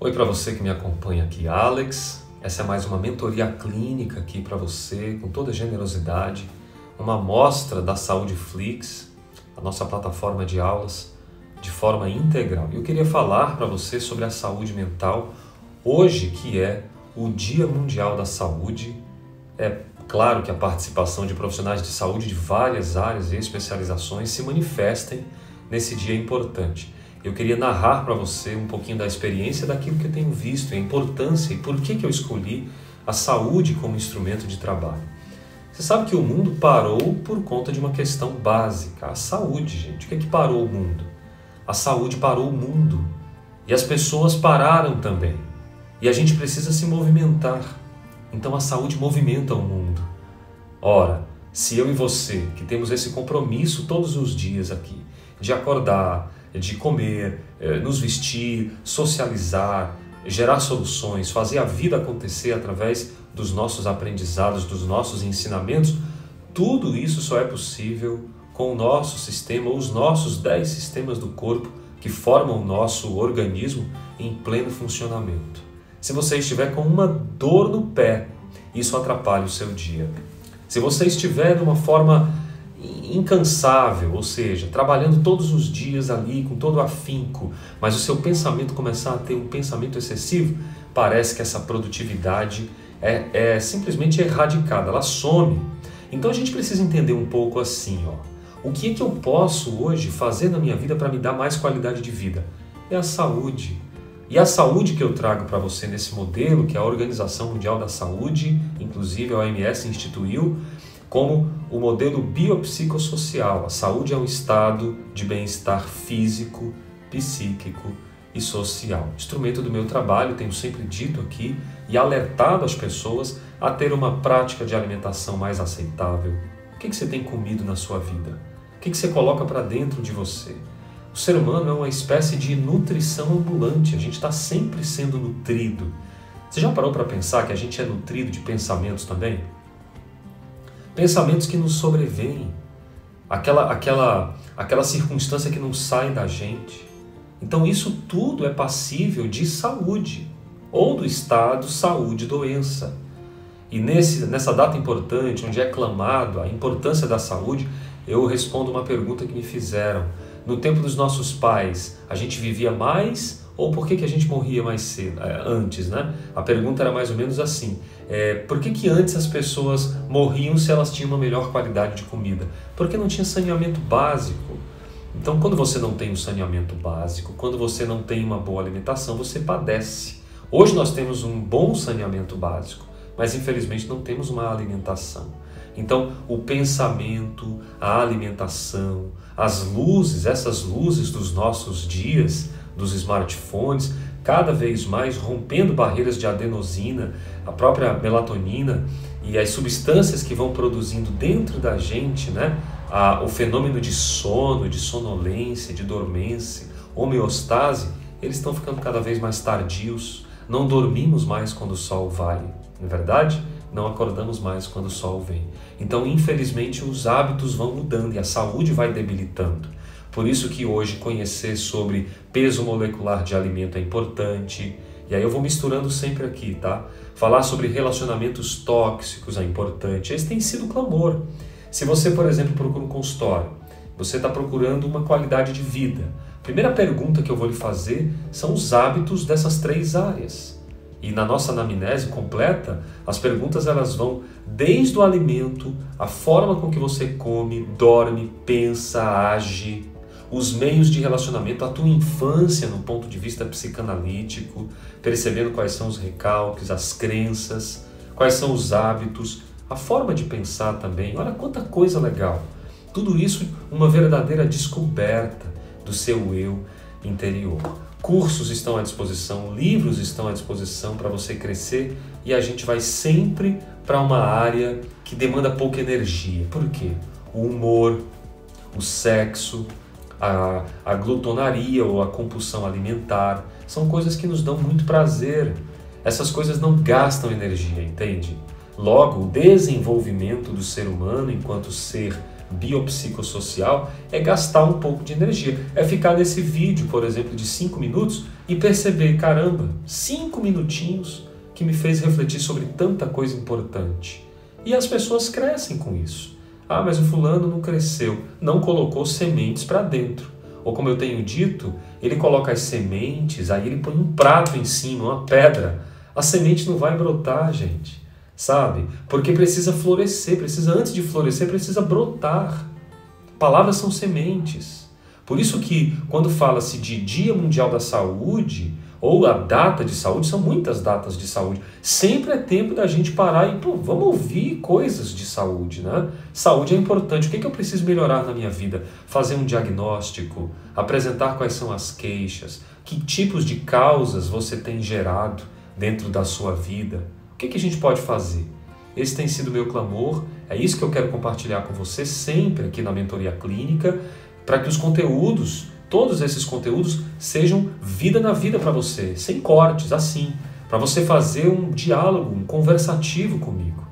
Oi para você que me acompanha aqui, Alex. Essa é mais uma mentoria clínica aqui para você, com toda generosidade, uma amostra da Saúde Flix, a nossa plataforma de aulas, de forma integral. Eu queria falar para você sobre a saúde mental hoje, que é o Dia Mundial da Saúde. É claro que a participação de profissionais de saúde de várias áreas e especializações se manifestem nesse dia importante eu queria narrar para você um pouquinho da experiência daquilo que eu tenho visto, a importância e por que, que eu escolhi a saúde como instrumento de trabalho. Você sabe que o mundo parou por conta de uma questão básica, a saúde, gente. O que é que parou o mundo? A saúde parou o mundo. E as pessoas pararam também. E a gente precisa se movimentar. Então a saúde movimenta o mundo. Ora, se eu e você, que temos esse compromisso todos os dias aqui, de acordar, de comer, eh, nos vestir, socializar, gerar soluções, fazer a vida acontecer através dos nossos aprendizados, dos nossos ensinamentos, tudo isso só é possível com o nosso sistema, os nossos dez sistemas do corpo que formam o nosso organismo em pleno funcionamento. Se você estiver com uma dor no pé, isso atrapalha o seu dia. Se você estiver de uma forma incansável, ou seja, trabalhando todos os dias ali com todo afinco, mas o seu pensamento começar a ter um pensamento excessivo, parece que essa produtividade é, é simplesmente erradicada, ela some. Então a gente precisa entender um pouco assim, ó. O que é que eu posso hoje fazer na minha vida para me dar mais qualidade de vida? É a saúde. E a saúde que eu trago para você nesse modelo, que a Organização Mundial da Saúde, inclusive a OMS instituiu, como o modelo biopsicossocial. A saúde é um estado de bem-estar físico, psíquico e social. Instrumento do meu trabalho, tenho sempre dito aqui e alertado as pessoas a ter uma prática de alimentação mais aceitável. O que, você tem comido na sua vida? O que, você coloca para dentro de você? O ser humano é uma espécie de nutrição ambulante, a gente está sempre sendo nutrido. Você já parou para pensar que a gente é nutrido de pensamentos também? Pensamentos que nos sobrevêm, aquela, aquela, aquela circunstância que não sai da gente. Então, isso tudo é passível de saúde, ou do estado saúde-doença. E nesse, nessa data importante, onde é clamado a importância da saúde, eu respondo uma pergunta que me fizeram. No tempo dos nossos pais, a gente vivia mais ou por que, que a gente morria mais cedo, é, antes, né? A pergunta era mais ou menos assim: é, por que, que antes as pessoas morriam se elas tinham uma melhor qualidade de comida? Porque não tinha saneamento básico. Então, quando você não tem um saneamento básico, quando você não tem uma boa alimentação, você padece. Hoje nós temos um bom saneamento básico, mas infelizmente não temos uma alimentação. Então, o pensamento, a alimentação, as luzes, essas luzes dos nossos dias, dos smartphones, cada vez mais rompendo barreiras de adenosina, a própria melatonina e as substâncias que vão produzindo dentro da gente, né? A, o fenômeno de sono, de sonolência, de dormência, homeostase, eles estão ficando cada vez mais tardios. Não dormimos mais quando o sol vai, não é verdade? Não acordamos mais quando o sol vem. Então, infelizmente, os hábitos vão mudando e a saúde vai debilitando. Por isso que hoje conhecer sobre peso molecular de alimento é importante. E aí eu vou misturando sempre aqui, tá? Falar sobre relacionamentos tóxicos é importante. Esse tem sido clamor. Se você, por exemplo, procura um consultório, você está procurando uma qualidade de vida. A primeira pergunta que eu vou lhe fazer são os hábitos dessas três áreas. E na nossa anamnese completa, as perguntas elas vão desde o alimento, a forma com que você come, dorme, pensa, age, os meios de relacionamento, a tua infância no ponto de vista psicanalítico, percebendo quais são os recalques, as crenças, quais são os hábitos, a forma de pensar também. Olha quanta coisa legal. Tudo isso uma verdadeira descoberta do seu eu interior. Cursos estão à disposição, livros estão à disposição para você crescer e a gente vai sempre para uma área que demanda pouca energia. Por quê? O humor, o sexo, a, a glutonaria ou a compulsão alimentar. São coisas que nos dão muito prazer. Essas coisas não gastam energia, entende? Logo, o desenvolvimento do ser humano enquanto ser biopsicossocial é gastar um pouco de energia. É ficar nesse vídeo, por exemplo, de 5 minutos e perceber, caramba, 5 minutinhos que me fez refletir sobre tanta coisa importante. E as pessoas crescem com isso. Ah, mas o fulano não cresceu, não colocou sementes para dentro. Ou como eu tenho dito, ele coloca as sementes, aí ele põe um prato em cima, uma pedra. A semente não vai brotar, gente. Sabe? Porque precisa florescer, precisa antes de florescer, precisa brotar. Palavras são sementes. Por isso que quando fala-se de Dia Mundial da Saúde, ou a data de saúde, são muitas datas de saúde. Sempre é tempo da gente parar e, pô, vamos ouvir coisas de saúde, né? Saúde é importante. O que, é que eu preciso melhorar na minha vida? Fazer um diagnóstico, apresentar quais são as queixas, que tipos de causas você tem gerado dentro da sua vida. O que, é que a gente pode fazer? Esse tem sido o meu clamor, é isso que eu quero compartilhar com você sempre aqui na Mentoria Clínica, para que os conteúdos todos esses conteúdos sejam vida na vida para você, sem cortes, assim, para você fazer um diálogo, um conversativo comigo.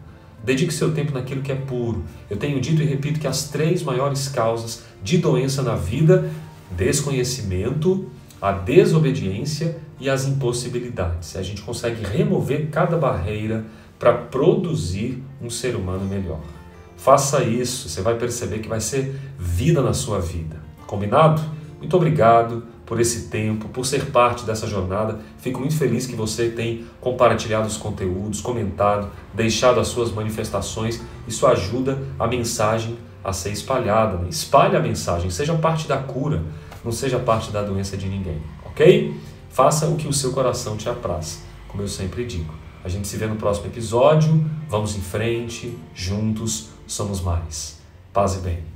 Dedique seu tempo naquilo que é puro. Eu tenho dito e repito que as três maiores causas de doença na vida: desconhecimento, a desobediência e as impossibilidades. A gente consegue remover cada barreira para produzir um ser humano melhor. Faça isso, você vai perceber que vai ser vida na sua vida. Combinado? Muito obrigado por esse tempo, por ser parte dessa jornada. Fico muito feliz que você tem compartilhado os conteúdos, comentado, deixado as suas manifestações. Isso ajuda a mensagem a ser espalhada. Né? Espalhe a mensagem, seja parte da cura, não seja parte da doença de ninguém, ok? Faça o que o seu coração te apraz, como eu sempre digo. A gente se vê no próximo episódio. Vamos em frente, juntos somos mais. Paz e bem.